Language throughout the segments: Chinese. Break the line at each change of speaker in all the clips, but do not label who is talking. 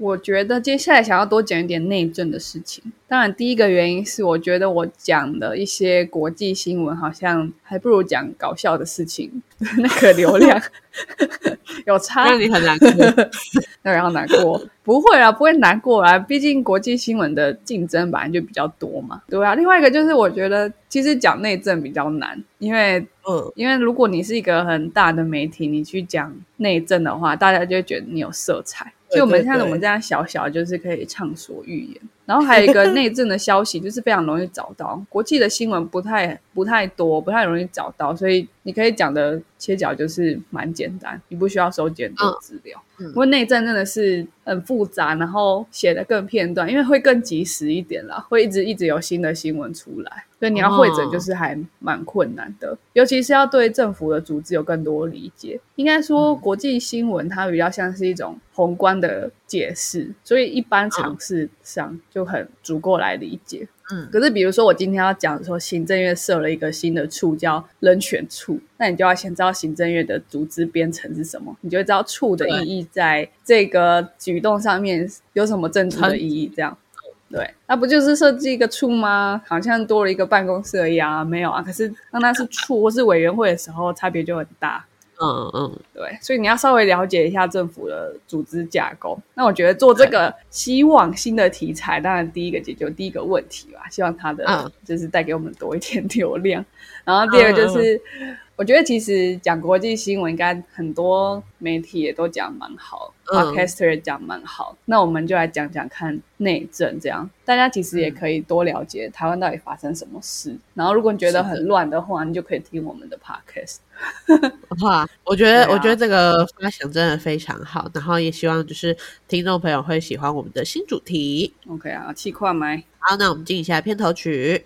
我觉得接下来想要多讲一点内政的事情。当然，第一个原因是我觉得我讲的一些国际新闻好像还不如讲搞笑的事情，那个流量 有差，
让你很难过。
那然后难过？不会啊，不会难过啊。毕竟国际新闻的竞争本来就比较多嘛。对啊，另外一个就是我觉得其实讲内政比较难，因为
嗯，
因为如果你是一个很大的媒体，你去讲内政的话，大家就会觉得你有色彩。
对
就我们像我们这样小小，就是可以畅所欲言。然后还有一个内政的消息，就是非常容易找到。国际的新闻不太不太多，不太容易找到，所以你可以讲的切角就是蛮简单，你不需要收集很多资料。
嗯
不过内政真的是很复杂，然后写的更片段，因为会更及时一点啦，会一直一直有新的新闻出来，所以你要会诊就是还蛮困难的，尤其是要对政府的组织有更多理解。应该说，国际新闻它比较像是一种宏观的解释，所以一般常识上就很足够来理解。
嗯
可是比如说我今天要讲说行政院设了一个新的处叫人权处，那你就要先知道行政院的组织编程是什么，你就会知道处的意义在这个举动上面有什么政治的意义。这样，对，那不就是设计一个处吗？好像多了一个办公室而已啊，没有啊。可是当它是处或是委员会的时候，差别就很大。
嗯嗯，
对，所以你要稍微了解一下政府的组织架构。那我觉得做这个希望新的题材，当然第一个解决第一个问题吧，希望它的
嗯
就是带给我们多一点流量。然后第二个就是，我觉得其实讲国际新闻，应该很多媒体也都讲蛮好、
嗯
p o d c a s t e r 也讲蛮好。那我们就来讲讲看内政，这样大家其实也可以多了解台湾到底发生什么事。然后如果你觉得很乱的话，你就可以听我们的 podcast。
哇，我觉得、
啊
我觉得这个发想真的非常好，然后也希望就是听众朋友会喜欢我们的新主题。
OK 啊，气快麦。
好，那我们进一下片头曲。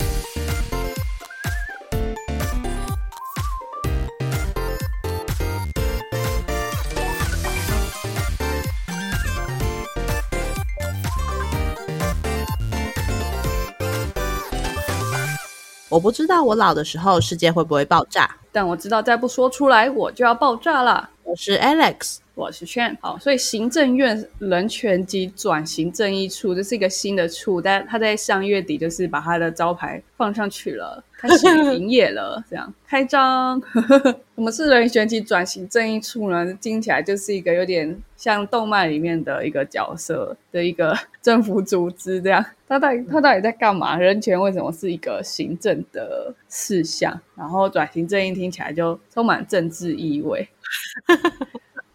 我不知道我老的时候世界会不会爆炸。
但我知道再不说出来，我就要爆炸了。
我是 Alex，
我是劝好，所以行政院人权及转型正义处这是一个新的处，但他在上月底就是把他的招牌放上去了，开始营业了，这样开张。什么是人权及转型正义处呢？听起来就是一个有点像动漫里面的一个角色的一个政府组织，这样。他到底他到底在干嘛？人权为什么是一个行政的事项？然后转型正义听起来就充满政治意味。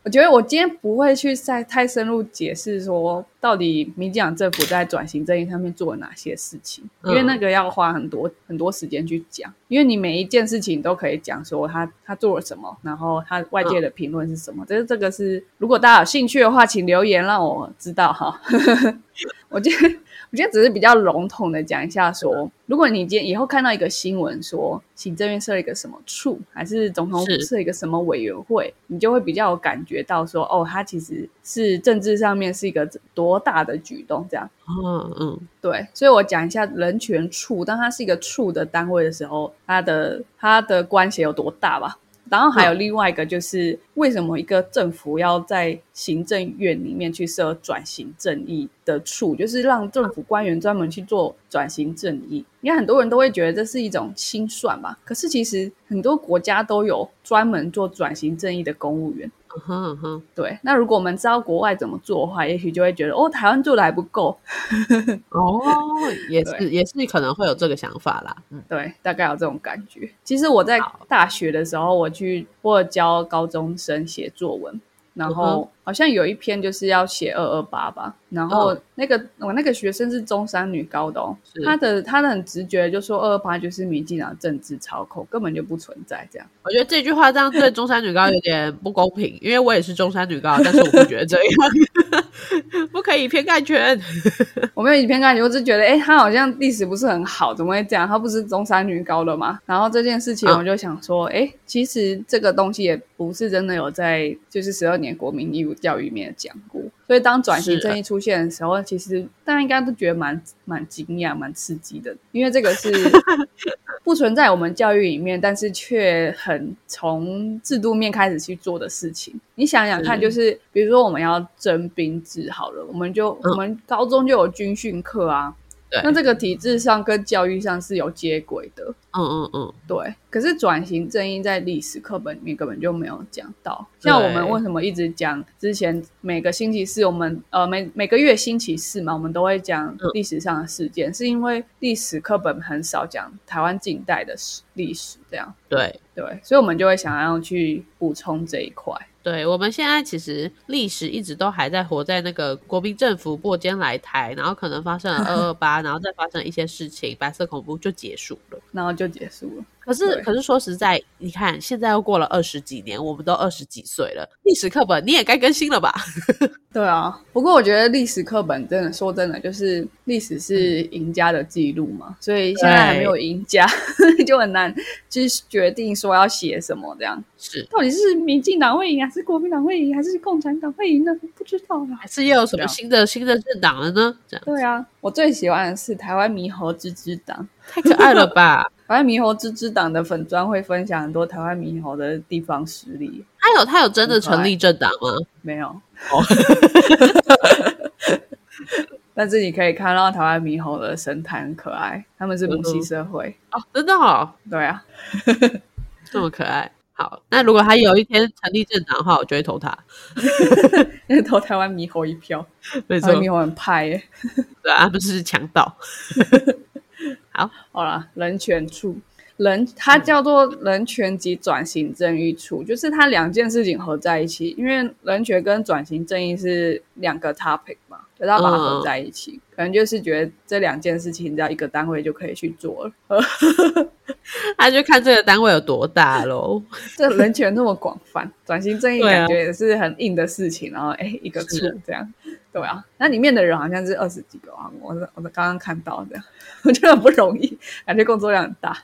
我觉得我今天不会去再太深入解释说，到底民进党政府在转型正义上面做了哪些事情，因为那个要花很多很多时间去讲。因为你每一件事情都可以讲说他他做了什么，然后他外界的评论是什么。这这个是如果大家有兴趣的话，请留言让我知道哈。我觉得我觉得只是比较笼统的讲一下说，如果你今天以后看到一个新闻说行政院设了一个什么处，还是总统府设了一个什么委员会，你就会比较有感觉到说，哦，它其实是政治上面是一个多大的举动，这样。
嗯嗯，
对，所以我讲一下人权处，当它是一个处的单位的时候，它的它的关系有多大吧。然后还有另外一个就是，为什么一个政府要在行政院里面去设转型正义的处，就是让政府官员专门去做转型正义？你看很多人都会觉得这是一种清算吧。可是其实很多国家都有专门做转型正义的公务员。
嗯哼嗯哼，
对，那如果我们知道国外怎么做的话，也许就会觉得哦，台湾做的还不够。
哦，也是 也是可能会有这个想法啦。嗯，
对，大概有这种感觉。其实我在大学的时候，我去我有教高中生写作文，然
嗯
后好像有一篇就是要写二二八吧，然后
嗯
那个、我那个学生是中山女高的哦
是，
他的他的很直觉就说二二八就是民进党政治操控，根本就不存在这样。
我觉得这句话这样对中山女高有点不公平，因为我也是中山女高，但是我不觉得这样，不可以偏概全。
我没有以偏概全，我只是觉得，哎，他好像历史不是很好，怎么会这样？他不是中山女高的吗？然后这件事情，
嗯
我就想说，哎、其实这个东西也不是真的有在就是十二年国民义务教育里面讲过。所以当转型正义出现的时候，其实大家应该都觉得蛮蛮惊讶、蛮刺激的，因为这个是 不存在我们教育里面，但是却很从制度面开始去做的事情。你想想看，
是
就是比如说我们要征兵制好了，我们就、
嗯
我们高中就有军训课啊，
对
那这个体制上跟教育上是有接轨的。
嗯嗯嗯，
对，可是转型正义在历史课本里面根本就没有讲到。像我们为什么一直讲之前每个星期四，我们呃每每个月星期四嘛，我们都会讲
嗯
历史上的事件，是因为历史课本很少讲台湾近代的史历史，这样
对。
对，所以我们就会想要去补充这一块。
对，我们现在其实历史一直都还在活在那个国民政府过肩来台，然后可能发生了二二八，然后再发生一些事情，白色恐怖就结束了。
然后就结束了。
可是，可是说实在，你看现在又过了二十几年，我们都二十几岁了，历史课本你也该更新了吧？
对啊，不过我觉得历史课本真的说真的，就是历史是赢家的记录嘛，所以现在还没有赢家，就很难去决定说要写什么这样。
是，
到底是民进党会赢，还是国民党会赢，还是共产党会赢呢？不知道啦
还。是又有什么新的新的政党了呢？这样
对啊，我最喜欢的是台湾猕猴之之党。
太可爱了吧？
台湾猕猴之之党的粉专会分享很多台湾猕猴的地方实例，
他有他有真的成立政党吗？
没有。
哦
但是你可以看到台湾猕猴的神态很可爱，他们是母系社会。
哦，真的哦，
对啊，
这么可爱。好，那如果他有一天成立政党的话，我就会投他。
投台湾猕猴一票，
没
台湾猕猴很派耶。
对啊，他们是强盗。
好。了，人权处。人，它叫做人权及转型正义处，就是它两件事情合在一起，因为人权跟转型正义是两个 topic 嘛，就要把它合在一起，可能就是觉得这两件事情只要一个单位就可以去做了。
他就看这个单位有多大喽。
这人权那么广泛，转型正义感觉也是很硬的事情，然后哎一个处
是
这样，对啊，那里面的人好像是二十几个啊，我我刚刚看到的，我觉得很不容易，感觉工作量很大。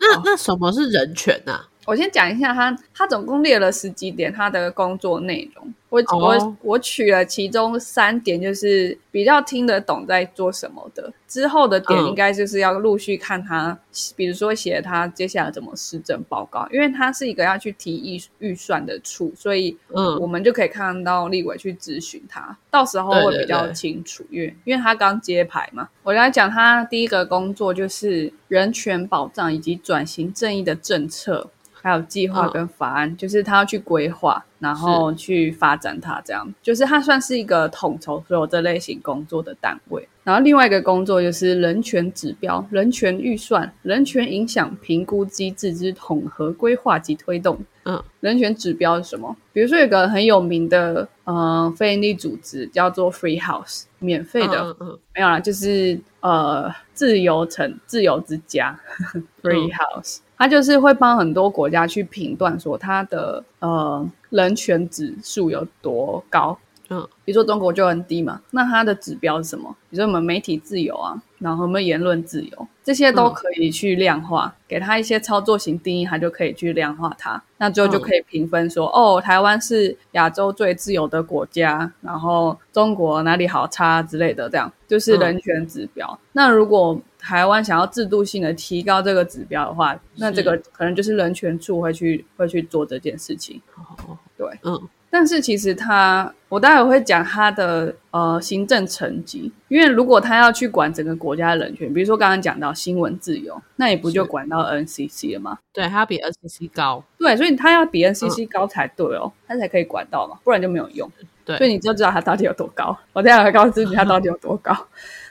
那那什么是人权呐、
我先讲一下他，他总共列了十几点他的工作内容。我、
哦
我我取了其中三点，就是比较听得懂在做什么的。之后的点
嗯
应该就是要陆续看他，比如说写他接下来怎么施政报告，因为他是一个要去提预预算的处，所以我
嗯，
们就可以看到立委去咨询他，到时候会比较
对
清楚，因为因为他刚揭牌嘛。我来讲他第一个工作就是人权保障以及转型正义的政策，还有计划跟法案，就是他要去规划，然后去发展它，这样。就是他算是一个统筹所有这类型工作的单位。然后另外一个工作就是人权指标、人权预算、人权影响评估机制之统合规划及推动。
嗯，
人权指标是什么？比如说有个很有名的呃非营利组织叫做 Free House，免费的，
嗯嗯
没有啦，就是呃自由城自由之家 Free House，、它就是会帮很多国家去评断说它的呃人权指数有多高。
嗯
比如说中国就很低嘛，那它的指标是什么？比如说我们媒体自由啊，然后我们言论自由，这些都
嗯
可以去量化，给它一些操作型定义，它就可以去量化它。那最后就可以评分说，哦，台湾是亚洲最自由的国家，然后中国哪里好差之类的，这样就是人权指标。那如果台湾想要制度性的提高这个指标的话，那这个可能就是人权处会去会去做这件事情。
哦
对，
嗯
但是其实他，我待会会讲他的呃行政层级，因为如果他要去管整个国家的人权，比如说刚刚讲到新闻自由，那也不就管到 NCC 了吗？
对，它比 NCC 高。
对，所以他要比 NCC 高才对哦，他才可以管到嘛，不然就没有用。
对
所以你就知道他到底有多高。我待会会告诉你他到底有多高。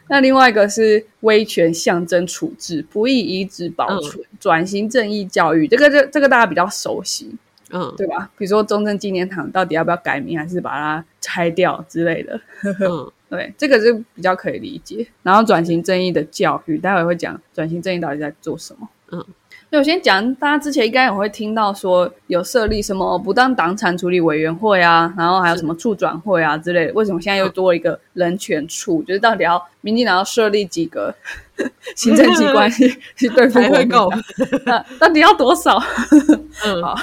那另外一个是威权象征处置、不易移植保存、转型正义教育，这个这这个大家比较熟悉。
嗯
对吧？比如说中正纪念堂到底要不要改名，还是把它拆掉之类的？
嗯
对，这个是比较可以理解。然后转型正义的教育，待会会讲转型正义到底在做什么。
嗯，
那我先讲，大家之前应该也会听到说有设立什么不当党产处理委员会啊，然后还有什么处转会啊之类的。为什么现在又多了一个人权处？就是到底要民进党要设立几个 行政机关去 去对付国民党
才会够？
那到底要多少？
嗯
好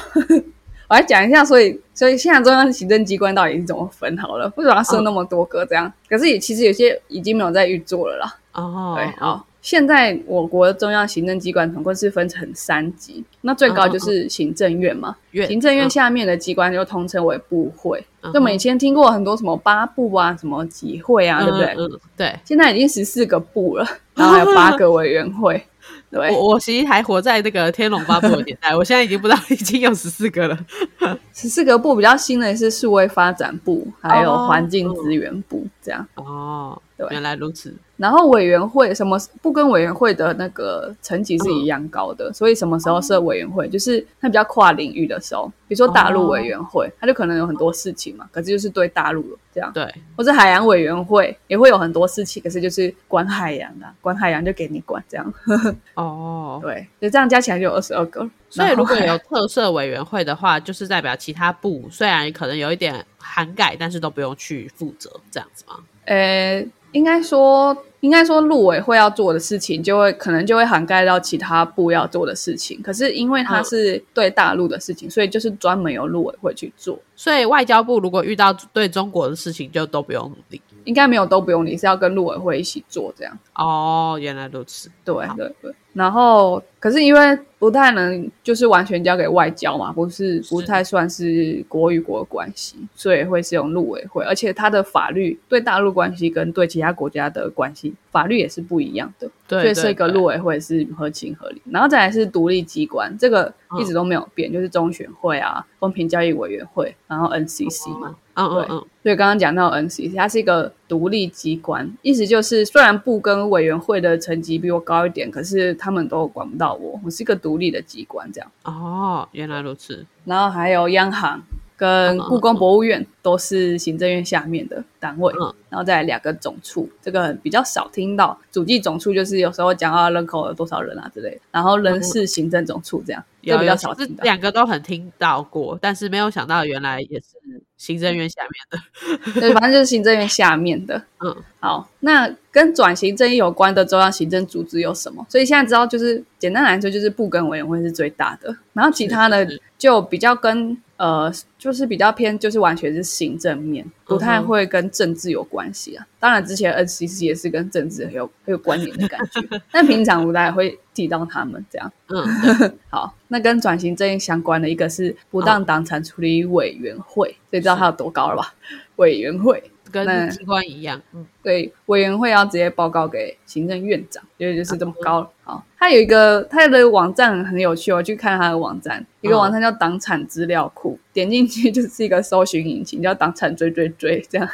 我来讲一下，所以所以现在中央行政机关到底是怎么分好了？为什么要设那么多个这样？可是也其实有些已经没有在运作了啦。
哦，
对，好，现在我国中央行政机关总共是分成三级，那最高就是行政院嘛，
院
行政院下面的机关就通称为部会。
嗯
就我们以前听过很多什么八部啊，什么几会啊，对不对？
对。
现在已经十四个部了，然后还有八个委员会。对，
我我其实还活在那个《天龙八部》的年代，我现在已经不知道已经有十四个了。
十四个部比较新的是数位发展部，还有
哦
环境资源部这样。
哦，
对。
原来如此。
然后委员会什么不跟委员会的那个层级是一样高的，所以什么时候设委员会，就是它比较跨领域的时候，比如说大陆委员会，它就可能有很多事情嘛，可是就是对大陆这样，
对，
或者海洋委员会也会有很多事情，可是就是管海洋啊，管海洋就给你管这样，
哦，
对，就这样加起来就有二十二个。
所以如果有特色委员会的话，就是代表其他部虽然可能有一点涵盖，但是都不用去负责，这样子吗？
呃，应该说，应该说，陆委会要做的事情，就会可能就会涵盖到其他部要做的事情。可是因为它
嗯
是对大陆的事情，所以就是专门由陆委会去做。
所以外交部如果遇到对中国的事情，就都不用理。
应该没有都不用理，是要跟陆委会一起做这样。
哦，原来如此。
对
好
对对。然后，可是因为不太能就是完全交给外交嘛，不是不太算是国与国的关系，所以会是用陆委会，而且它的法律对大陆关系跟对其他国家的关系法律也是不一样的。
对，
所以设一个
对
陆委会是合情合理，然后再来是独立机关，这个一直都没有变，就是中选会啊、公平交易委员会，然后 NCC 嘛。
嗯嗯
对
嗯，
所以刚刚讲到 NCC，它是一个独立机关，意思就是虽然部跟委员会的层级比我高一点，可是他们都管不到我，我是一个独立的机关这样。
哦，原来如此。
然后还有央行跟故宫博物院都是行政院下面的单位，
嗯
然后再来两个总处，这个比较少听到。主计总处就是有时候讲到人口有多少人啊之类的，然后人事行政总处这样，这比较少听到。
两个都很听到过，但是没有想到原来也是行政院下面的。
对，反正就是行政院下面的。
嗯，
好，那跟转型正义有关的中央行政组织有什么？所以现在知道，就是简单来说，就是部跟委员会是最大的，然后其他的就比较跟呃，就是比较偏，就是完全是行政面，不太会跟政治有关系啊。当然，之前 NCC 也是跟政治很有很有关联的感觉，但平常不太会提到他们这样。
嗯，对
好，那跟转型正义相关的一个是不当党产处理委员会，所以知道它有多高了吧？委员会。那
跟机关一样。嗯，
对，委员会要直接报告给行政院长，因为就是这么高了。好，它有一个它的网站很有趣，我去看它的网站，一个网站叫党产资料库，点进去就是一个搜寻引擎，叫党产追追追，这样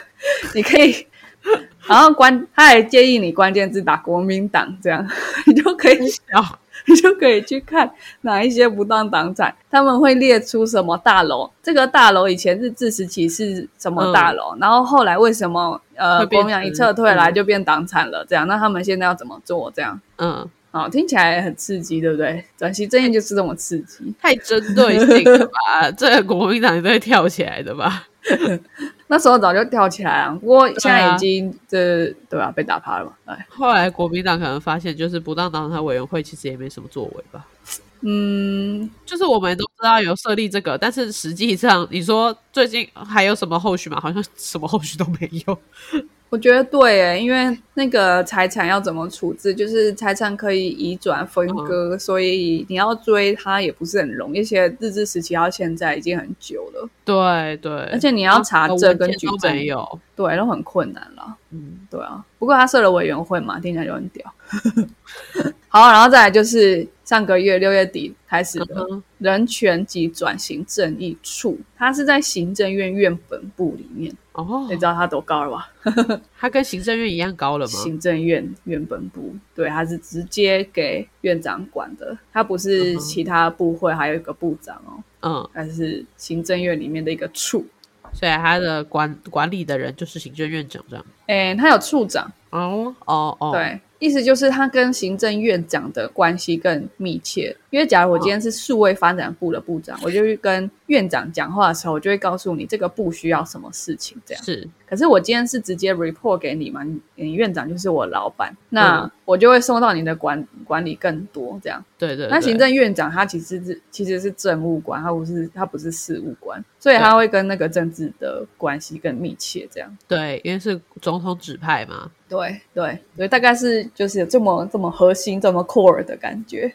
你可以。然后关，他还建议你关键字打国民党，这样 你就可以
哦，
你 就可以去看哪一些不当党产，他们会列出什么大楼，这个大楼以前是自食其是什么大楼，然后后来为什么呃国民党一撤退来
嗯
就变党产了，这样，那他们现在要怎么做？这样，
嗯，
好，听起来很刺激，对不对？转型正义就是这么刺激。
太针对性了吧？这个国民党都会跳起来的吧？
那时候早就跳起来了，不过现在已经这对吧、被打趴了嘛？哎，
后来国民党可能发现，就是不当党产委员会其实也没什么作为吧。
嗯，
就是我们都知道有设立这个，但是实际上你说最近还有什么后续吗？好像什么后续都没有。
我觉得对诶，因为那个财产要怎么处置，就是财产可以移转分割，所以你要追他也不是很容易。而且日治时期到现在已经很久了，
对对，
而且你要查证跟举
都
证，
没有。
对，都很困难了。
嗯，
对啊，不过他设了委员会嘛，听起来就很屌。好，然后再来就是上个月六月底开始的人权及转型正义处，它是在行政院院本部里面，
哦
你，知道他多高了吧？
他跟行政院一样高了吗？
行政院院本部，对，他是直接给院长管的，他不是其他部会还有一个部长哦，
嗯，
他是行政院里面的一个处。
所以他的管管理的人就是行政院长这样。
哎，他有处长，
哦哦哦，，
对，意思就是他跟行政院长的关系更密切，因因为假如我今天是数位发展部的部长，我就去跟院长讲话的时候，我就会告诉你这个部需要什么事情，这样。
是，
可是我今天是直接 report 给你嘛，你你院长就是我老板，那我就会送到你的管管理更多这样。
对对。
那行政院长他其实是其实是政务官，他不是他不是事务官，所以他会跟那个政治的关系更密切这样。
对，因为是总统指派嘛。
对对对，大概是就是这么这么核心、这么 core 的感觉。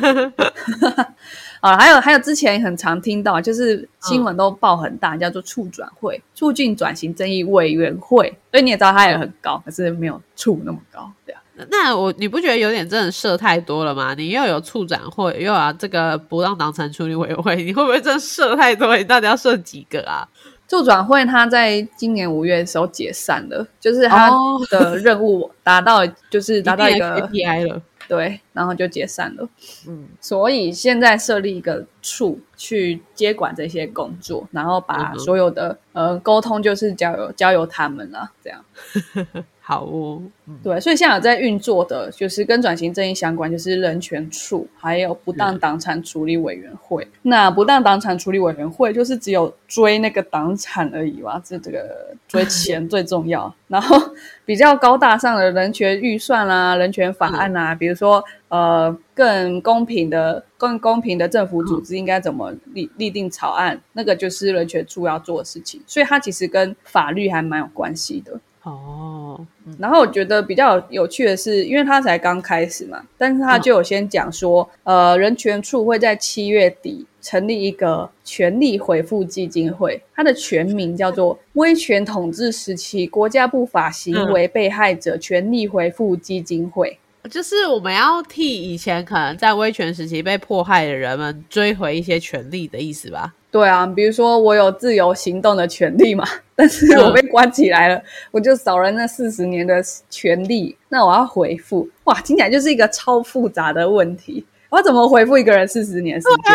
啊，还有还有，之前很常听到，就是新闻都报很大，叫做促转会，促进转型正义委员会。所以你也知道，它也很高，可是没有处那么高，对啊。
那我你不觉得有点真的设太多了吗？你又有促转会，又有这个不当党产处理委员会，你会不会真的设太多？你到底要设几个啊？
助转会他在今年五月的时候解散了，就是他的任务达到，就是达到一个
KPI 了，
对，然后就解散了。嗯，所以现在设立一个处去接管这些工作，然后把所有的呃沟通就是交由交由他们了，这样。
好哦，
对，所以现在有在运作的，就是跟转型正义相关，就是人权处，还有不当党产处理委员会。那不当党产处理委员会就是只有追那个党产而已哇，这这个追钱最重要。然后比较高大上的人权预算啊、人权法案啊，比如说呃更公平的、更公平的政府组织应该怎么立立定草案，那个就是人权处要做的事情。所以它其实跟法律还蛮有关系的。哦，然后我觉得比较有趣的是，因为他才刚开始嘛，但是他就有先讲说，呃，人权处会在七月底成立一个权力回复基金会，它的全名叫做威权统治时期国家不法行为被害者权力回复基金会，
就是我们要替以前可能在威权时期被迫害的人们追回一些权利的意思吧。
对啊，比如说我有自由行动的权利嘛，但是我被关起来了，我就少了那四十年的权利，那我要回复，哇，听起来就是一个超复杂的问题，我要怎么回复一个人四十年时间？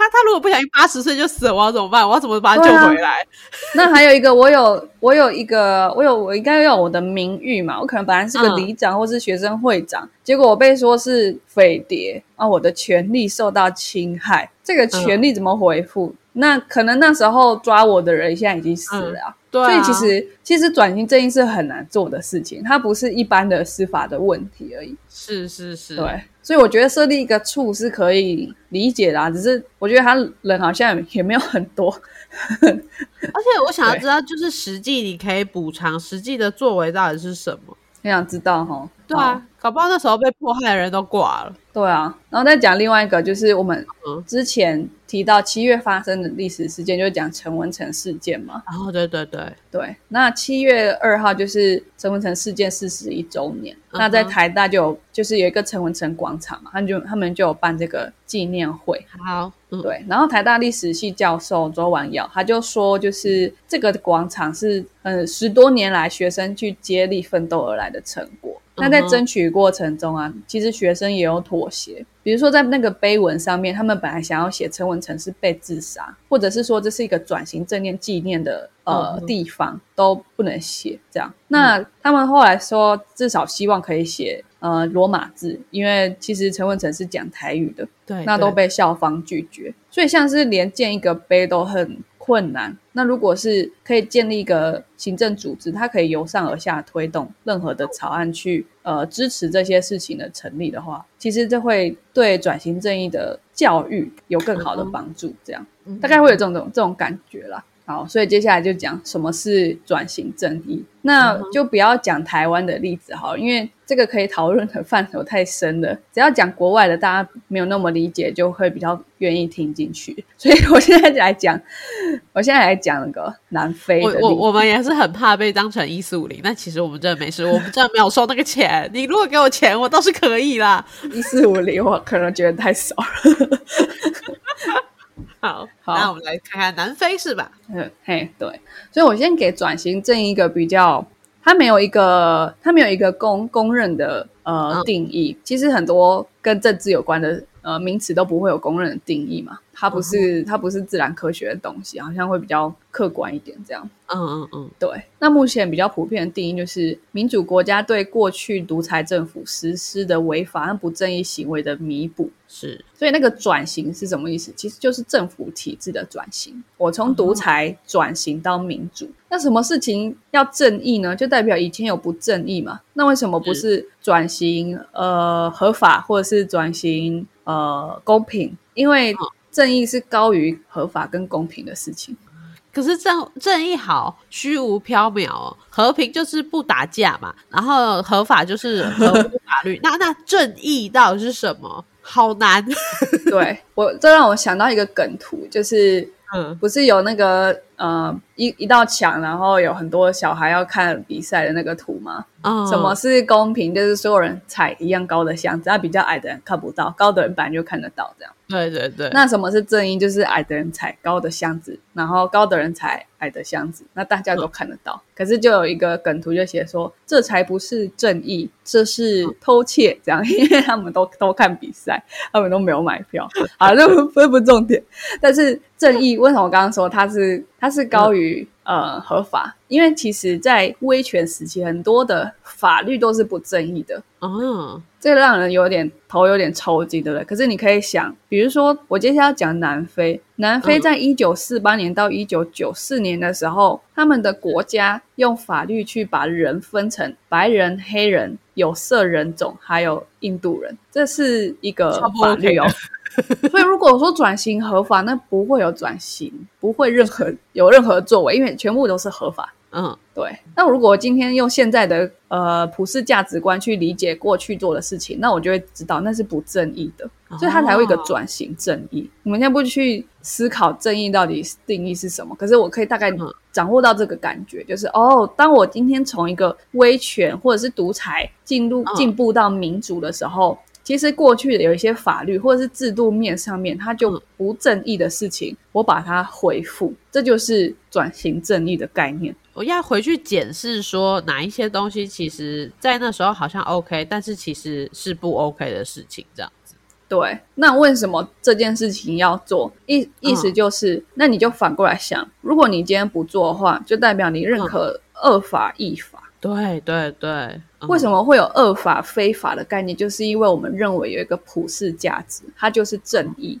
他他如果不小心八十岁就死了，我要怎么办？我要怎么把他救回来？
那还有一个，我有我有一个，我有我应该要我的名誉嘛？我可能本来是个里长或是学生会长，结果我被说是匪谍啊，我的权利受到侵害，这个权利怎么回复？那可能那时候抓我的人现在已经死了，
所
以其实其实转型正义是很难做的事情，它不是一般的司法的问题而已。
是是是，
对，所以我觉得设立一个处是可以理解的，只是我觉得他人好像也没有很多。
而且我想要知道，就是实际你可以补偿实际的作为到底是什么？
很想知道哈？
对啊，搞不好那时候被迫害的人都挂了。
对啊，然后再讲另外一个，就是我们之前提到七月发生的历史事件，就是讲陈文成事件嘛。
然哦，对对对
对。那七月二号就是陈文成事件四十一周年，那在台大就有就是有一个陈文成广场嘛，他们就他们就有办这个纪念会。
好，
对。然后台大历史系教授周婉瑶他就说，就是这个广场是嗯十多年来学生去接力奋斗而来的成果。那在争取过程中啊，其实学生也有妥协。比如说，在那个碑文上面，他们本来想要写陈文成是被自杀，或者是说这是一个转型正念纪念的呃地方，都不能写这样。那他们后来说，至少希望可以写呃罗马字，因为其实陈文成是讲台语的，
对，
那都被校方拒绝。所以像是连建一个碑都很。困难。那如果是可以建立一个行政组织，它可以由上而下推动任何的草案去呃支持这些事情的成立的话，其实这会对转型正义的教育有更好的帮助。这样大概会有这种这种感觉啦。好，所以接下来就讲什么是转型正义。那就不要讲台湾的例子好，因为这个可以讨论的范畴太深了。只要讲国外的，大家没有那么理解，就会比较愿意听进去。所以我现在来讲，我现在来讲那个南非的。
我我们也是很怕被当成一四五零，但其实我们真的没事，我们真的没有收那个钱。你如果给我钱，我倒是可以啦。
一四五零，我可能觉得太少了。
好，好那我们来看看南非是吧？
嗯，嘿，对，所以我先给转型正一个比较，它没有一个，它没有一个公公认的呃定义。其实很多跟政治有关的呃名词都不会有公认的定义嘛。它不是它不是自然科学的东西，好像会比较客观一点这样。
嗯嗯嗯，
对，那目前比较普遍的定义就是民主国家对过去独裁政府实施的违法和不正义行为的弥补。
是，
所以那个转型是什么意思？其实就是政府体制的转型。我从独裁转型到民主，那什么事情要正义呢？就代表以前有不正义嘛？那为什么不是转型呃合法，或者是转型呃公平？因为正义是高于合法跟公平的事情。
可是正正义好虚无缥缈哦，和平就是不打架嘛，然后合法就是合乎法律。那那正义到底是什么？好难。
对我，这让我想到一个梗图，就是
嗯
不是有那个呃一一道墙，然后有很多小孩要看比赛的那个图吗？
嗯，
什么是公平？就是所有人踩一样高的箱子，那比较矮的人看不到，高的人本来就看得到这样。
对对对，
那什么是正义？就是矮的人踩高的箱子，然后高的人踩矮的箱子，那大家都看得到。可是就有一个梗图就写说，这才不是正义，这是偷窃，这样，因为他们都都看比赛，他们都没有买票。啊，这不这不重点。但是正义为什么我刚刚说它是它是高于呃合法？因为其实，在威权时期，很多的法律都是不正义的。
哦，
这个让人有点头有点抽筋，对不对？可是你可以想，比如说我接下来要讲南非，南非在一九四八年到一九九四年的时候，他们的国家用法律去把人分成白人、黑人、有色人种，还有印度人，这是一个法律哦。所以如果说转型合法，那不会有转型，不会任何有任何作为，因为全部都是合法。
嗯
对，那如果我今天用现在的呃普世价值观去理解过去做的事情，那我就会知道那是不正义的，所以它才会有一个转型正义。我们现在不去思考正义到底定义是什么，可是我可以大概
嗯
掌握到这个感觉，就是哦，当我今天从一个威权或者是独裁进入
嗯
进步到民主的时候。其实过去的有一些法律或者是制度面上面，它就
嗯
不正义的事情，我把它回复，这就是转型正义的概念。
我要回去检视说哪一些东西，其实在那时候好像 OK，但是其实是不 OK 的事情，这样子。
对，那为什么这件事情要做？意意思就是，那你就反过来想，如果你今天不做的话，就代表你认可恶法亦法。
对对对，嗯
为什么会有恶法非法的概念？就是因为我们认为有一个普世价值，它就是正义。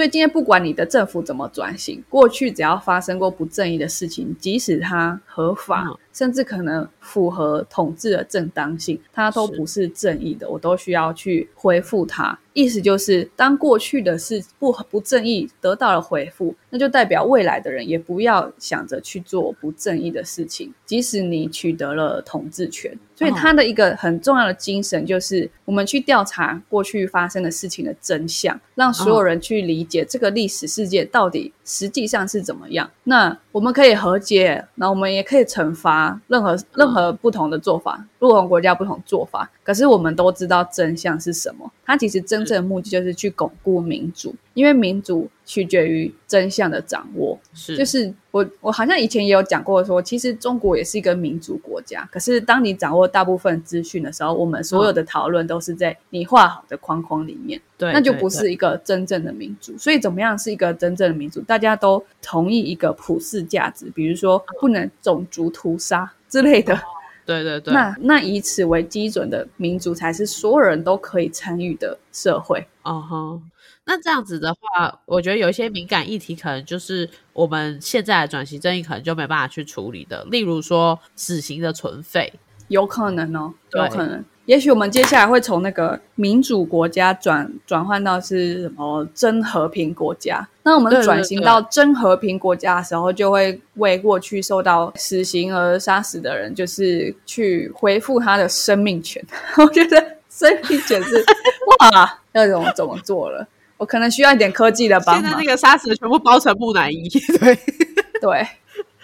所以今天不管你的政府怎么转型，过去只要发生过不正义的事情，即使它合法，甚至可能符合统治的正当性，它都不是正义的，我都需要去恢复它。意思就是，当过去的事不不正义得到了回复，那就代表未来的人也不要想着去做不正义的事情，即使你取得了统治权。所以
哦
他的一个很重要的精神就是，我们去调查过去发生的事情的真相，让所有人去理解这个历史世界到底实际上是怎么样。那我们可以和解，那我们也可以惩罚任何任何不同的做法，不同国家不同做法。可是我们都知道真相是什么，它其实真正的目的就是去巩固民主，因为民主取决于真相的掌握。
是
就是我我好像以前也有讲过说，其实中国也是一个民主国家，可是当你掌握大部分资讯的时候，我们所有的讨论都是在你画好的框框里面，
对，
那就不是一个真正的民主。所以怎么样是一个真正的民主？大家都同意一个普世价值，比如说不能种族屠杀之类的。
对对对，
那那以此为基准的民主，才是所有人都可以参与的社会。
哦吼，那这样子的话，我觉得有一些敏感议题，可能就是我们现在的转型正义可能就没办法去处理的，例如说死刑的存废。
有可能哦，有可能。也许我们接下来会从那个民主国家转转换到是什么真和平国家。那我们转型到真和平国家的时候，就会为过去受到死刑而杀死的人，就是去恢复他的生命权。我觉得生命权是哇，要怎么怎么做了？我可能需要一点科技的帮忙
现在那。个沙石全部包成木乃伊，对，
对，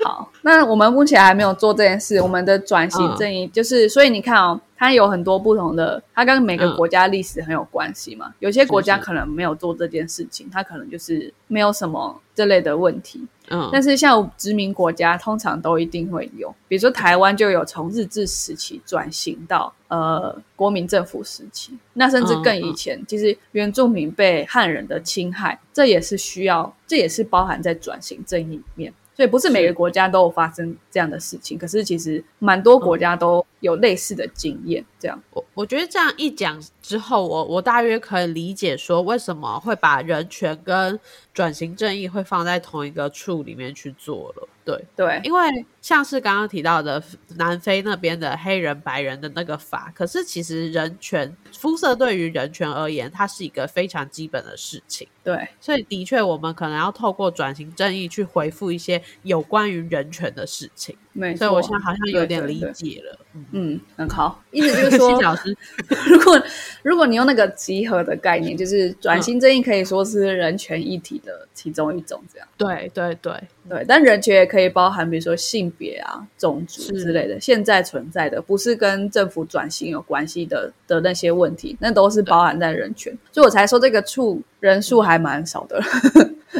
好，那我们目前还没有做这件事。我们的转型正义就是，所以你看哦，它有很多不同的，它跟每个国家历史很有关系嘛。有些国家可能没有做这件事情，它可能就是没有什么这类的问题。嗯，但是像殖民国家，通常都一定会有。比如说台湾就有从日治时期转型到呃国民政府时期，那甚至更以前，其实原住民被汉人的侵害，这也是需要，这也是包含在转型正义里面。所以不是每个国家都有发生这样的事情，可是其实蛮多国家都有类似的经验。这样，
我我觉得这样一讲之后，我我大约可以理解说为什么会把人权跟转型正义会放在同一个处里面去做了。对
对，
因为像是刚刚提到的南非那边的黑人白人的那个法，可是其实人权肤色对于人权而言，它是一个非常基本的事情。
对，
所以的确我们可能要透过转型正义去回复一些有关于人权的事情。
没
错，所以我现在好像有点理解了。
嗯，很好。意思就是 说，如果如果你用那个集合的概念，就是转型正义可以说是人权议题的其中一种，这样。
对对对
对，但人权也可以包含，比如说性别啊、种族之类的，现在存在的不是跟政府转型有关系的的那些问题，那都是包含在人权。所以我才说这个处人数还蛮少的。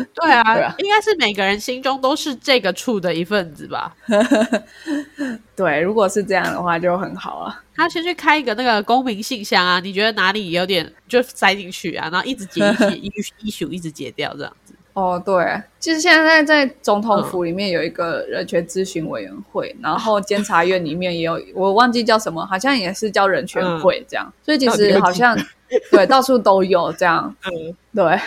对啊，应该是每个人心中都是这个处的一份子吧。
对，如果是这样的话就很好了。
他先去开一个那个公民信箱啊，你觉得哪里有点就塞进去啊，然后一直解一解 一一宿一直解掉这样子。
哦，对，其实现在在总统府里面有一个人权咨询委员会，然后监察院里面也有，我忘记叫什么，好像也是叫人权会这样。所以其实好像对到处都有这样。嗯，对。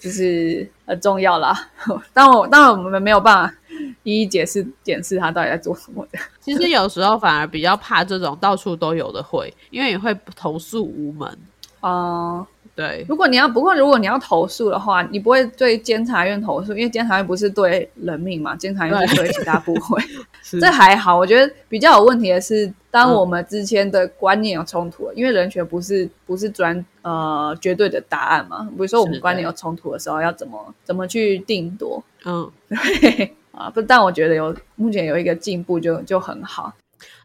就是很重要啦，但我当然我们没有办法一一解释检视他到底在做什么的。
其实有时候反而比较怕这种到处都有的会，因为你会投诉无门。哦，对。
如果你要不过如果你要投诉的话，你不会对监察院投诉，因为监察院不是对人命嘛，监察院是对其他部会。这还好，我觉得比较有问题的是。当我们之间的观念有冲突，因为人权不是不是专呃绝对的答案嘛。比如说我们观念有冲突的时候，要怎么怎么去定夺？嗯，对 啊，不，但我觉得有目前有一个进步就就很好。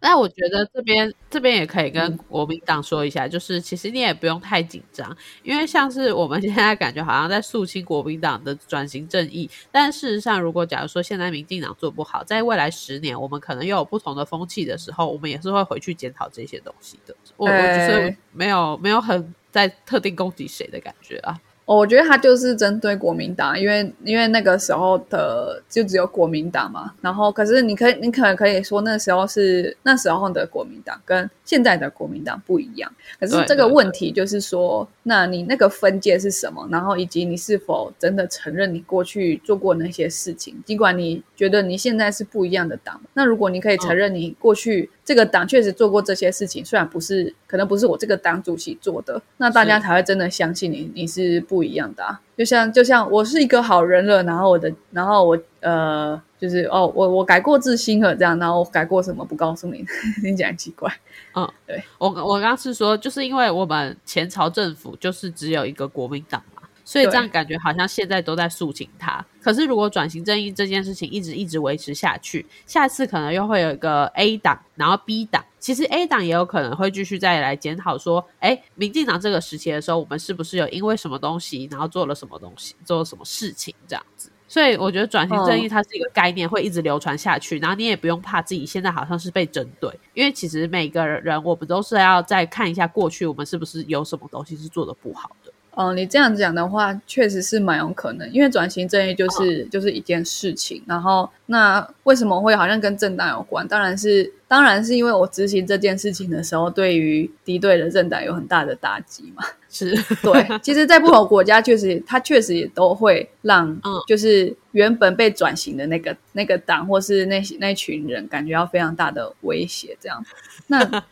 那我觉得这边这边也可以跟国民党说一下，就是其实你也不用太紧张，因为像是我们 现在感觉好像在肃清国民党的转型正义，但事实上，如果假如说现在民进党做不好，在未来十年我们可能又有不同的风气的时候，我们也是会回去检讨这些东西的。我我只是没有没有很在特定攻击谁的感觉啊。
我觉得他就是针对国民党，因为因为那个时候的就只有国民党嘛。然后，可是你可以，你可能可以说那时候是那时候的国民党跟现在的国民党不一样。可是这个问题就是说，那你那个分界是什么？然后以及你是否真的承认你过去做过那些事情？尽管你觉得你现在是不一样的党，那如果你可以承认你过去。这个党确实做过这些事情，虽然不是，可能不是我这个党主席做的，那大家才会真的相信你，你是不一样的。啊。就像就像我是一个好人了，然后我的，然后我呃，就是哦，我我改过自新了这样，然后我改过什么不告诉你，听起来奇怪。嗯，对
我我刚刚是说，就是因为我们前朝政府就是只有一个国民党。所以这样感觉好像现在都在肃清他，可是如果转型正义这件事情一直一直维持下去，下次可能又会有一个 A 党，然后 B 党，其实 A 党也有可能会继续再来检讨说，哎，民进党这个时期的时候，我们是不是有因为什么东西，然后做了什么东西，做了什么事情这样子。所以我觉得转型正义它是一个概念，会一直流传下去，然后你也不用怕自己现在好像是被针对，因为其实每个人我们都是要再看一下过去我们是不是有什么东西是做的不好的。
嗯，你这样讲的话，确实是蛮有可能，因为转型正义就是就是一件事情。然后，那为什么会好像跟政党有关？当然是，当然是因为我执行这件事情的时候，对于敌对的政党有很大的打击嘛。
是
对，其实，在不同国家，确实，它确实也都会让，就是原本被转型的那个那个党，或是那那群人，感觉到非常大的威胁。这样，那。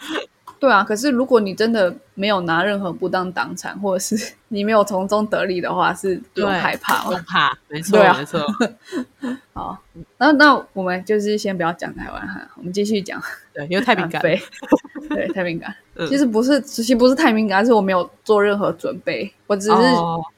对啊，可是如果你真的没有拿任何不当党产，或者是 你没有从中得利的话，是不用害怕
不用怕，没错，没错。
好，那那我们就是先不要讲台湾哈，我们继续讲。
对，因为太敏感。
对，太敏感。其实不是，其实不是太敏感，是我没有做任何准备。我只是，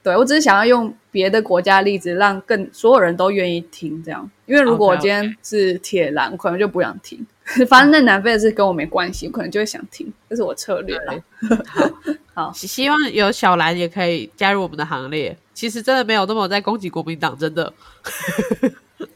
对我只是想要用别的国家例子，让更所有人都愿意听这样。因为如果我今天是铁蓝，我可能就不想听。反正那南非的事跟我没关系，我可能就会想听。这是我策略了。好，
希望有小兰也可以加入我们的行列。其实真的没有那么在攻击国民党，真的。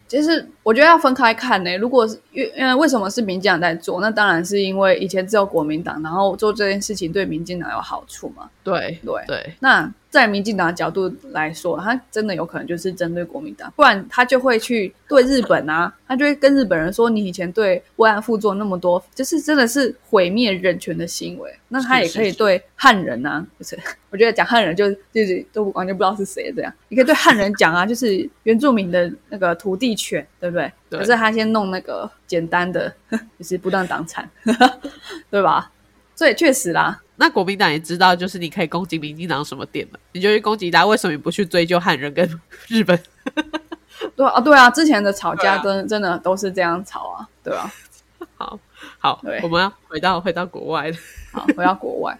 其实我觉得要分开看呢。如果是因因为为什么是民进党在做？那当然是因为以前只有国民党，然后做这件事情对民进党有好处嘛。
对
对
对。
那在民进党的角度来说，他真的有可能就是针对国民党，不然他就会去对日本啊，他就会跟日本人说：“你以前对慰安妇做那么多，就是真的是毁灭人权的行为。”那他也可以对汉人啊，不是？我觉得讲汉人就就是都完全不知道是谁这样。你可以对汉人讲啊，就是原住民的那个土地权，对不对？可是他先弄那个简单的，就是不当党产，对吧？所以确实啦。
那国民党也知道，就是你可以攻击民进党什么点嘛？你就去攻击他，为什么你不去追究汉人跟日本？
对啊，对啊，之前的吵架真真的都是这样吵啊，对啊？
好好，我们要回到回到国外了
好，回到国外。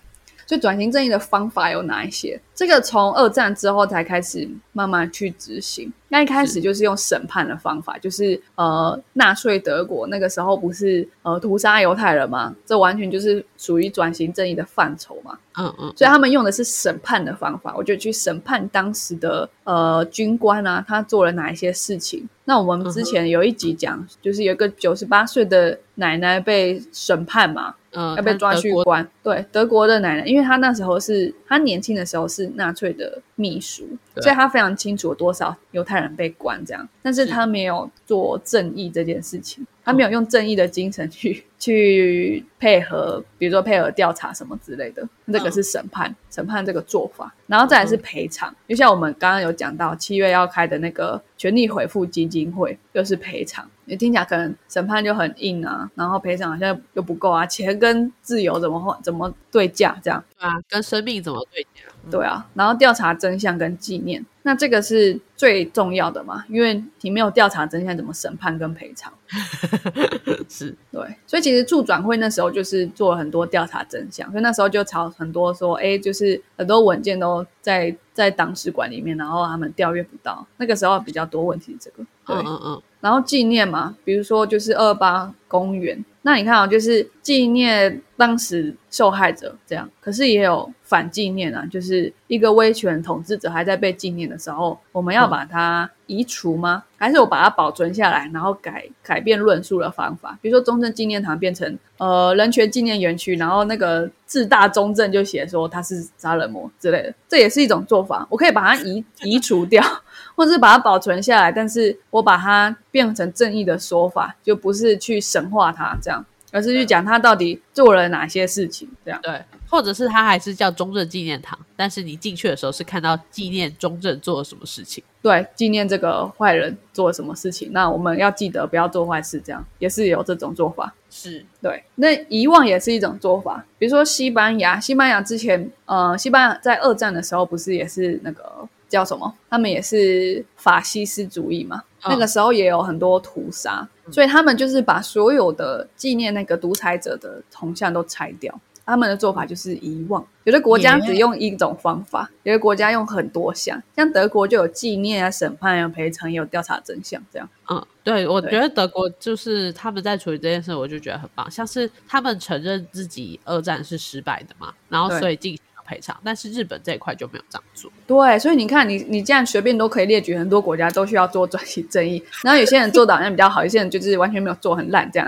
所以转型正义的方法有哪一些？这个从二战之后才开始慢慢去执行。那一开始就是用审判的方法，就是呃，纳粹德国那个时候不是呃屠杀犹太人吗？这完全就是属于转型正义的范畴嘛。嗯嗯。所以他们用的是审判的方法，我就去审判当时的呃军官啊，他做了哪一些事情。那我们之前有一集讲，就是有个九十八岁的奶奶被审判嘛。嗯，要被抓去关。对，德国的奶奶，因为她那时候是她年轻的时候是纳粹的秘书，所以她非常清楚多少犹太人被关这样，但是她没有做正义这件事情，她没有用正义的精神去 去配合，比如说配合调查什么之类的。这个是审判，审判这个做法，然后再来是赔偿，就像我们刚刚有讲到七月要开的那个权利回复基金会，又是赔偿。你听起来可能审判就很硬啊，然后赔偿好像又不够啊，钱跟自由怎么换？怎么对价？这样
对啊，跟生命怎么对价？
对啊，然后调查真相跟纪念，那这个是最重要的嘛？因为你没有调查真相，怎么审判跟赔偿？
是
对，所以其实助转会那时候就是做了很多调查真相，所以那时候就吵很多说，哎，就是很多文件都在在党史馆里面，然后他们调阅不到，那个时候比较多问题。这个，嗯嗯嗯。然后纪念嘛，比如说就是二八公园，那你看啊，就是纪念当时受害者这样，可是也有反纪念啊，就是一个威权统治者还在被纪念的时候，我们要把它移除吗？还是我把它保存下来，然后改改变论述的方法？比如说中正纪念堂变成呃人权纪念园区，然后那个自大中正就写说他是杀人魔之类的，这也是一种做法。我可以把它移移除掉。或是把它保存下来，但是我把它变成正义的说法，就不是去神化它这样，而是去讲他到底做了哪些事情这样。
对，或者是他还是叫中正纪念堂，但是你进去的时候是看到纪念中正做了什么事情。
对，纪念这个坏人做了什么事情，那我们要记得不要做坏事，这样也是有这种做法。
是
对，那遗忘也是一种做法。比如说西班牙，西班牙之前，呃，西班牙在二战的时候不是也是那个。叫什么？他们也是法西斯主义嘛？那个时候也有很多屠杀，所以他们就是把所有的纪念那个独裁者的铜像都拆掉。他们的做法就是遗忘。有的国家只用一种方法，有的国家用很多项。像德国就有纪念啊、审判、有赔偿、有调查真相这样。
嗯，对，我觉得德国就是他们在处理这件事，我就觉得很棒。像是他们承认自己二战是失败的嘛，然后所以进。赔偿，但是日本这一块就没有这样做。
对，所以你看，你你这样随便都可以列举很多国家都需要做转型正义，然后有些人做的好像比较好，有些人就是完全没有做，很烂这样。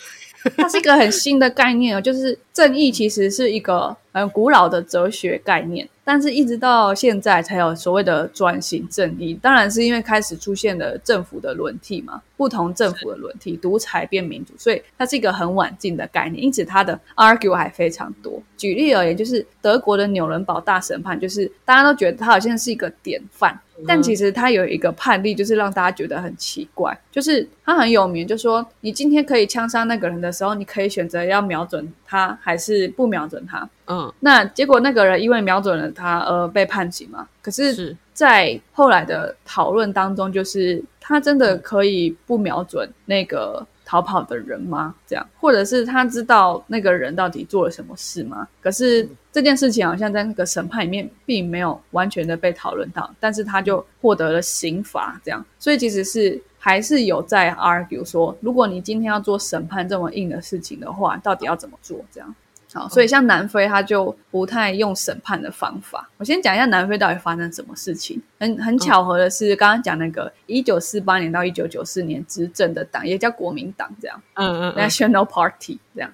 它是一个很新的概念哦，就是正义其实是一个很古老的哲学概念。但是，一直到现在才有所谓的转型正义，当然是因为开始出现了政府的轮替嘛，不同政府的轮替，独裁变民主，所以它是一个很晚近的概念。因此，它的 argue 还非常多。举例而言，就是德国的纽伦堡大审判，就是大家都觉得它好像是一个典范。但其实他有一个判例，就是让大家觉得很奇怪，就是他很有名，就说你今天可以枪杀那个人的时候，你可以选择要瞄准他还是不瞄准他。
嗯，
那结果那个人因为瞄准了他而被判刑嘛？可是，在后来的讨论当中，就是他真的可以不瞄准那个逃跑的人吗？这样，或者是他知道那个人到底做了什么事吗？可是这件事情好像在那个审判里面并没有完全的被讨论到，但是他就获得了刑罚，这样，所以其实是还是有在 argue 说，如果你今天要做审判这么硬的事情的话，到底要怎么做？这样。好，所以像南非，他就不太用审判的方法。我先讲一下南非到底发生什么事情。很很巧合的是，刚刚讲那个一九四八年到一九九四年执政的党，也叫国民党，这样，
嗯嗯嗯
，National Party 这样。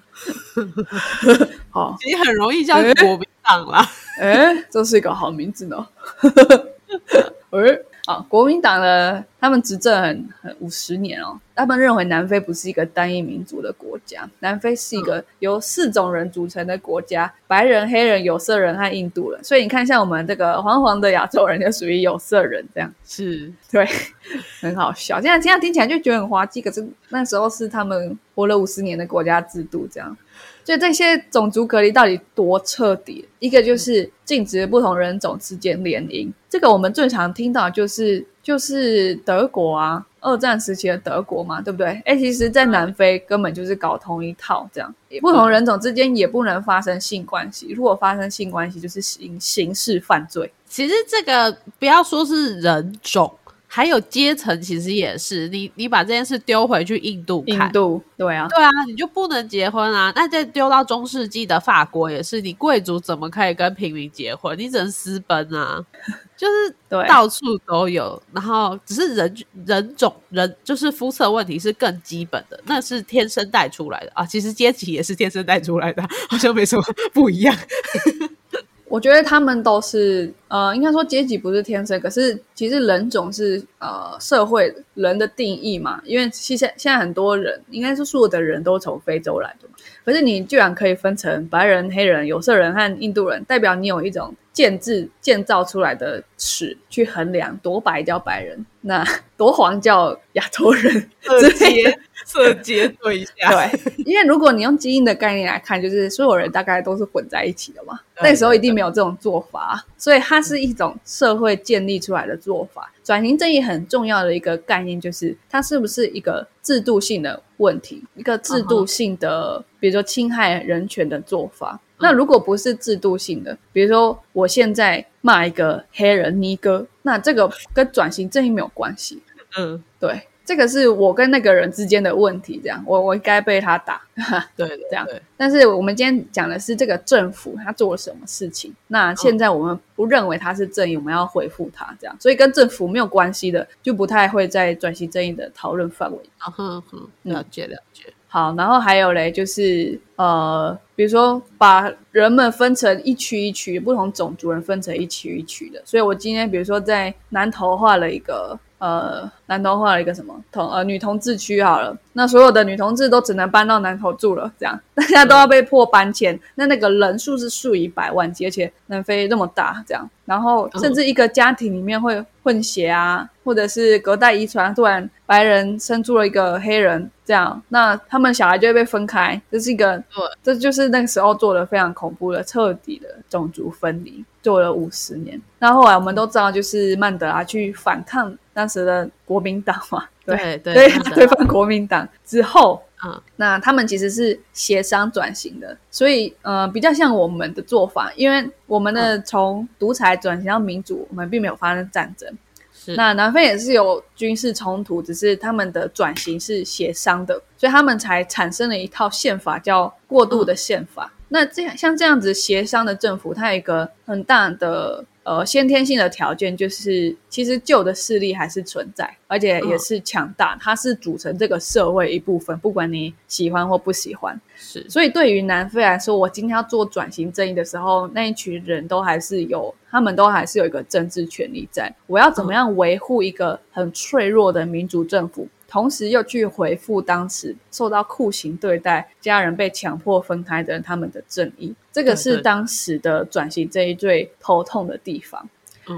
好，
其实很容易叫国民党啦。
哎，这是一个好名字呢。哎，啊，国民党呢，他们执政很很五十年哦。他们认为南非不是一个单一民族的国家，南非是一个由四种人组成的国家：白人、黑人、有色人和印度人。所以你看，像我们这个黄黄的亚洲人就属于有色人，这样
是，
对，很好笑。现在这样听起来就觉得很滑稽，可是那时候是他们活了五十年的国家制度，这样。所以这些种族隔离到底多彻底？一个就是禁止不同人种之间联姻，这个我们最常听到就是就是德国啊，二战时期的德国嘛，对不对？哎，其实，在南非根本就是搞同一套，这样不同人种之间也不能发生性关系，如果发生性关系就是刑刑事犯罪。
其实这个不要说是人种，还有阶层，其实也是。你你把这件事丢回去印度看，
印度对啊，
对啊，你就不能结婚啊。那再丢到中世纪的法国也是，你贵族怎么可以跟平民结婚？你只能私奔啊。就是
对
到处都有，然后只是人人种人就是肤色问题是更基本的，那是天生带出来的啊。其实阶级也是天生带出来的，好像没什么不一样。
我觉得他们都是呃，应该说阶级不是天生，可是其实人种是呃社会人的定义嘛。因为现在现在很多人，应该是所有的人都从非洲来的嘛。可是你居然可以分成白人、黑人、有色人和印度人，代表你有一种建制建造出来的尺去衡量多白叫白人，那多黄叫亚洲人之类的。
色 阶对一下，
对，因为如果你用基因的概念来看，就是所有人大概都是混在一起的嘛，那时候一定没有这种做法，所以它是一种社会建立出来的做法。转型正义很重要的一个概念就是，它是不是一个制度性的问题，一个制度性的，比如说侵害人权的做法。那如果不是制度性的，比如说我现在骂一个黑人尼哥，那这个跟转型正义没有关系。
嗯，
对，这个是我跟那个人之间的问题，这样我我应该被他打。
对的，
这样但是我们今天讲的是这个政府他做了什么事情。那现在我们不认为他是正义，我们要回复他，这样，所以跟政府没有关系的，就不太会在转型正义的讨论范围。
啊哼哼，了解了解。
好，然后还有嘞，就是呃，比如说把人们分成一区一区，不同种族人分成一区一区的。所以我今天比如说在南投画了一个呃，南投画了一个什么同呃女同志区好了，那所有的女同志都只能搬到南投住了，这样大家都要被迫搬迁。那那个人数是数以百万计，而且南非那么大，这样，然后甚至一个家庭里面会混血啊，或者是隔代遗传，突然白人生出了一个黑人，这样，那他们小孩就会被分开，这是一个，
对，
这就是那个时候做的非常恐怖的、彻底的种族分离，做了五十年。那后来我们都知道，就是曼德拉去反抗当时的国民党嘛，
对对
所以
曼德拉
他推翻国民党之后，
嗯
那他们其实是协商转型的，所以呃比较像我们的做法，因为我们的从独裁转型到民主，我们并没有发生战争。
是
那南非也是有军事冲突，只是他们的转型是协商的，所以他们才产生了一套宪法叫过渡的宪法。那这样像这样子协商的政府，它有一个很大的呃先天性的条件，就是其实旧的势力还是存在，而且也是强大，它是组成这个社会一部分，不管你喜欢或不喜欢。
是
所以对于南非来说，我今天要做转型正义的时候，那一群人都还是有，他们都还是有一个政治权利在。我要怎么样维护一个很脆弱的民主政府，同时又去回复当时受到酷刑对待、家人被强迫分开的人他们的正义？这个是
对
当时的转型正义最头痛的地方。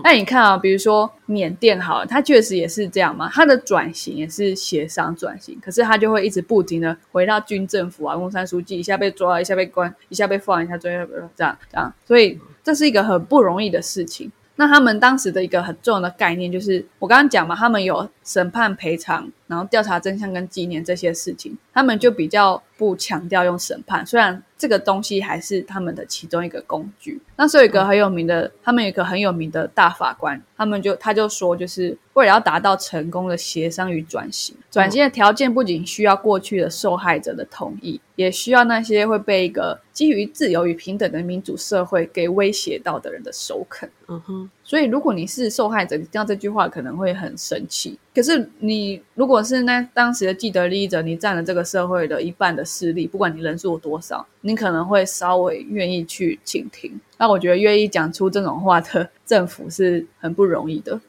那你看啊，比如说缅甸好了，它确实也是这样嘛，它的转型也是协商转型，可是它就会一直不停的回到军政府啊，翁山书记一下被抓，一下被关，一下被放，一下追，这样这样，所以这是一个很不容易的事情。那他们当时的一个很重要的概念就是，我刚刚讲嘛，他们有审判、赔偿，然后调查真相跟纪念这些事情，他们就比较不强调用审判，虽然这个东西还是他们的其中一个工具。那所以有一个很有名的，他们有一个很有名的大法官，他们就他就说，就是为了要达到成功的协商与转型，转型的条件不仅需要过去的受害者的同意，也需要那些会被一个基于自由与平等的民主社会给威胁到的人的首肯。嗯哼，所以如果你是受害者，听到这句话可能会很生气。可是你如果是那当时的既得利益者，你占了这个社会的一半的势力，不管你人数有多少，你可能会稍微愿意去倾听。那我觉得愿意讲出这种话的政府是很不容易的。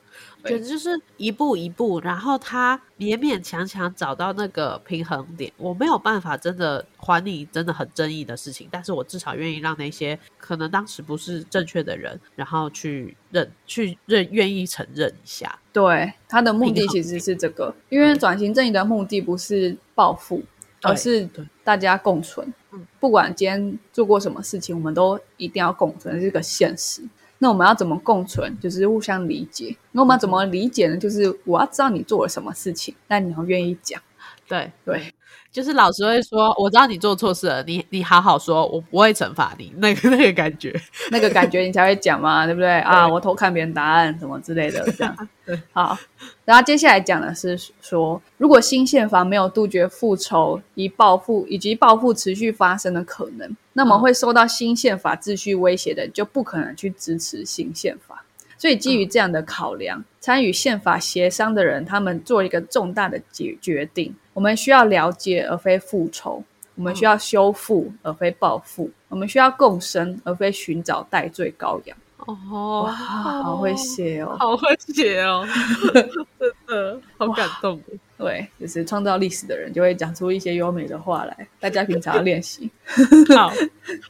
觉得就是一步一步，然后他勉勉强强找到那个平衡点。我没有办法真的还你真的很正义的事情，但是我至少愿意让那些可能当时不是正确的人，然后去认、去认、愿意承认一下。
对他的目的其实是这个，因为转型正义的目的不是报复，而是大家共存。嗯，不管今天做过什么事情，我们都一定要共存，这个现实。那我们要怎么共存？就是互相理解。那我们要怎么理解呢？就是我要知道你做了什么事情，但你要愿意讲。
对
对。
就是老师会说，我知道你做错事了，你你好好说，我不会惩罚你。那个那个感觉，
那个感觉你才会讲嘛，对不对 啊？我偷看别人答案什么之类的，这样。
对，
好。然后接下来讲的是说，如果新宪法没有杜绝复仇、以报复以及报复持续发生的可能，那么会受到新宪法秩序威胁的，就不可能去支持新宪法。所以基于这样的考量，参与宪法协商的人，他们做一个重大的决决定。我们需要了解而非复仇，我们需要修复而非报复，我们需要共生而非寻找代罪羔羊。
哦，
好会写哦，
好会写哦，真的好感动。
对，就是创造历史的人就会讲出一些优美的话来，大家平常要练习。
好，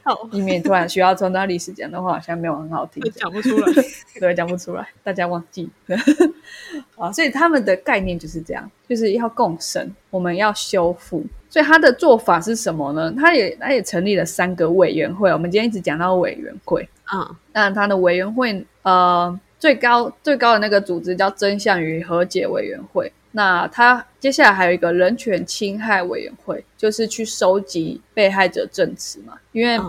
好，
以免突然需要创造历史讲的话，好像没有很好听，
讲不出来，
对，讲不出来，大家忘记。啊，所以他们的概念就是这样，就是要共生，我们要修复。所以他的做法是什么呢？他也他也成立了三个委员会。我们今天一直讲到委员会，
嗯，
那他的委员会，呃，最高最高的那个组织叫真相与和解委员会。那他接下来还有一个人权侵害委员会，就是去收集被害者证词嘛，因为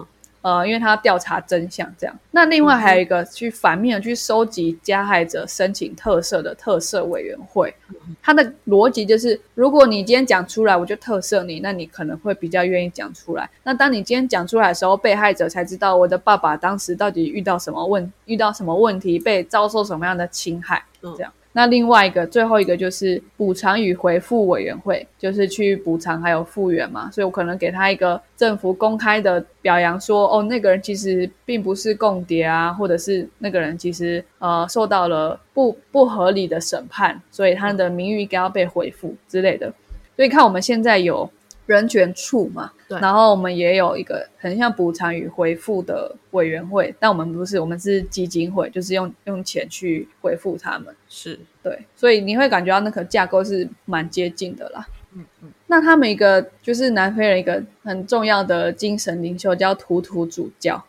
呃，因为他要调查真相这样。那另外还有一个去反面去收集加害者申请特赦的特赦委员会，它的逻辑就是，如果你今天讲出来，我就特赦你，那你可能会比较愿意讲出来。那当你今天讲出来的时候，被害者才知道我的爸爸当时到底遇到什么问，遇到什么问题，被遭受什么样的侵害，这样。那另外一个，最后一个就是补偿与回复委员会，就是去补偿还有复原嘛，所以我可能给他一个政府公开的表扬，说哦，那个人其实并不是共谍啊，或者是那个人其实呃受到了不不合理的审判，所以他的名誉该要被恢复之类的。所以看我们现在有。人权处嘛，
对，
然后我们也有一个很像补偿与回复的委员会，但我们不是，我们是基金会，就是用用钱去回复他们，
是
对，所以你会感觉到那个架构是蛮接近的啦。
嗯嗯，
那他们一个就是南非人一个很重要的精神领袖叫图图主教，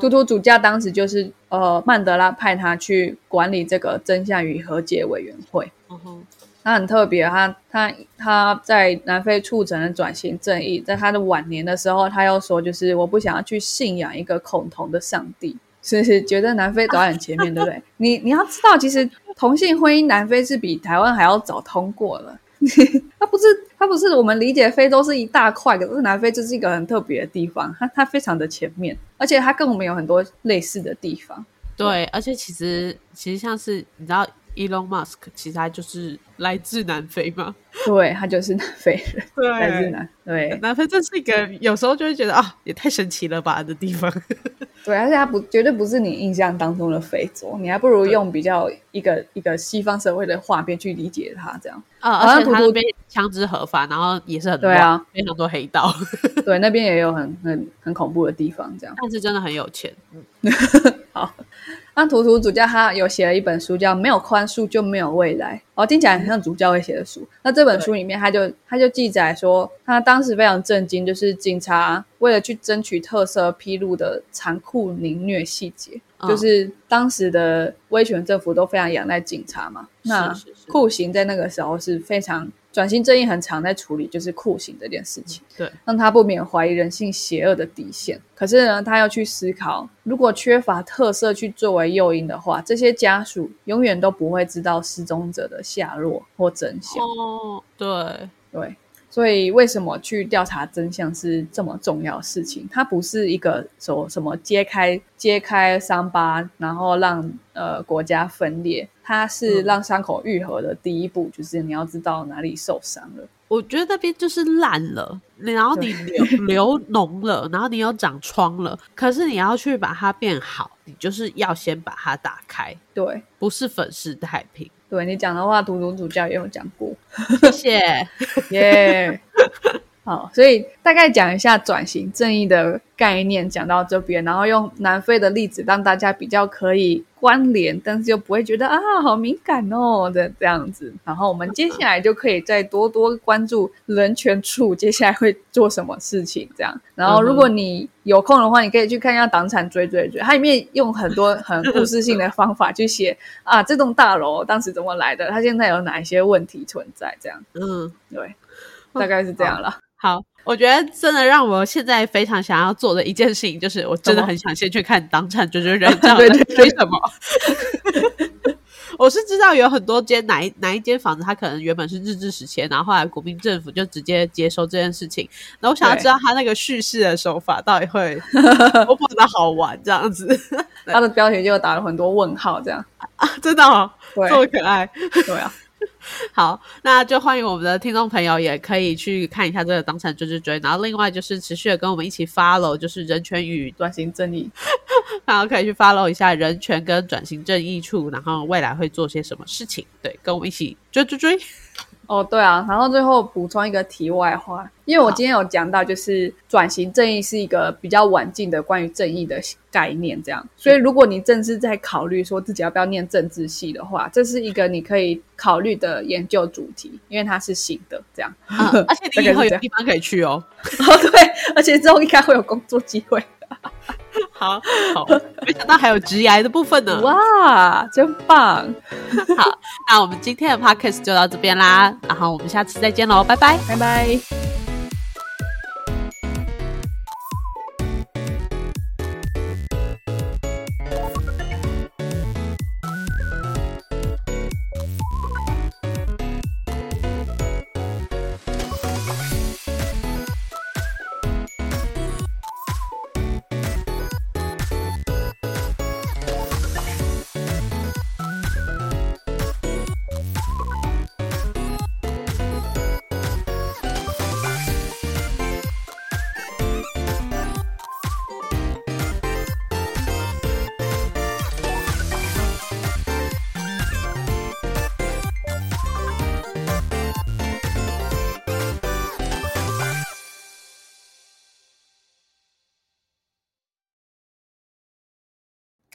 图图主教当时就是呃曼德拉派他去管理这个真相与和解委员会。
嗯哼。
他很特别，他他他在南非促成了转型正义，在他的晚年的时候，他又说，就是我不想要去信仰一个恐同的上帝，是是觉得南非走在很前面，对不对？你你要知道，其实同性婚姻南非是比台湾还要早通过了，他不是他不是我们理解非洲是一大块，可是南非就是一个很特别的地方，它它非常的前面，而且它跟我们有很多类似的地方。
对，而且其实其实像是你知道。Elon Musk 其实他就是来自南非嘛，
对他就是南非人，来自南对
南非，这是一个有时候就会觉得啊，也太神奇了吧的地方。
对，而且他不绝对不是你印象当中的非洲，你还不如用比较一个一个西方社会的画面去理解它，这样
啊。而且他被枪支合法，然后也是很
对啊，
非常多黑道，
对，那边也有很很很恐怖的地方，这样。
但是真的很有钱，
嗯，好。那图图主教他有写了一本书，叫《没有宽恕就没有未来》，哦，听起来很像主教会写的书。那这本书里面，他就他就记载说，他当时非常震惊，就是警察为了去争取特色披露的残酷凌虐细节，就是当时的威权政府都非常仰赖警察嘛。那酷刑在那个时候是非常。转型正义很常在处理就是酷刑这件事情，
对，
让他不免怀疑人性邪恶的底线。可是呢，他要去思考，如果缺乏特色去作为诱因的话，这些家属永远都不会知道失踪者的下落或真相。
哦，对
对。所以，为什么去调查真相是这么重要的事情？它不是一个说什么揭开揭开伤疤，然后让呃国家分裂，它是让伤口愈合的第一步，就是你要知道哪里受伤了。
我觉得那边就是烂了，然后你流流脓了，然后你又长疮了。可是你要去把它变好，你就是要先把它打开。
对，
不是粉饰太平。
对你讲的话，图图主教也有讲过，
谢谢，
耶。好，所以大概讲一下转型正义的概念，讲到这边，然后用南非的例子让大家比较可以关联，但是又不会觉得啊好敏感哦的这样子。然后我们接下来就可以再多多关注人权处接下来会做什么事情这样。然后如果你有空的话，你可以去看一下党产追追追，它里面用很多很故事性的方法去写啊这栋大楼当时怎么来的，它现在有哪一些问题存在这样。嗯，对，大概是这样了。
好，我觉得真的让我现在非常想要做的一件事情，就是我真的很想先去看当场就觉人 这样追什么。我是知道有很多间哪一哪一间房子，它可能原本是日治时期，然后后来国民政府就直接接收这件事情。然后我想要知道他那个叙事的手法到底会 多么的好玩，这样子。
他的标题就打了很多问号，这样
啊，真的哦，这么可爱，
对啊。
好，那就欢迎我们的听众朋友也可以去看一下这个当场追追追，然后另外就是持续的跟我们一起 follow，就是人权与
转型正义，
然后可以去 follow 一下人权跟转型正义处，然后未来会做些什么事情，对，跟我们一起追追追。
哦，对啊，然后最后补充一个题外话，因为我今天有讲到，就是转型正义是一个比较晚近的关于正义的概念，这样，所以如果你正是在考虑说自己要不要念政治系的话，这是一个你可以考虑的研究主题，因为它是新的，这样，
而且你以后有地方可以去哦，
哦，对，而且之后应该会有工作机会。
好 好，没想到还有直癌的部分呢！
哇，真棒！
好，那我们今天的 podcast 就到这边啦，然后我们下次再见喽，拜拜，
拜拜。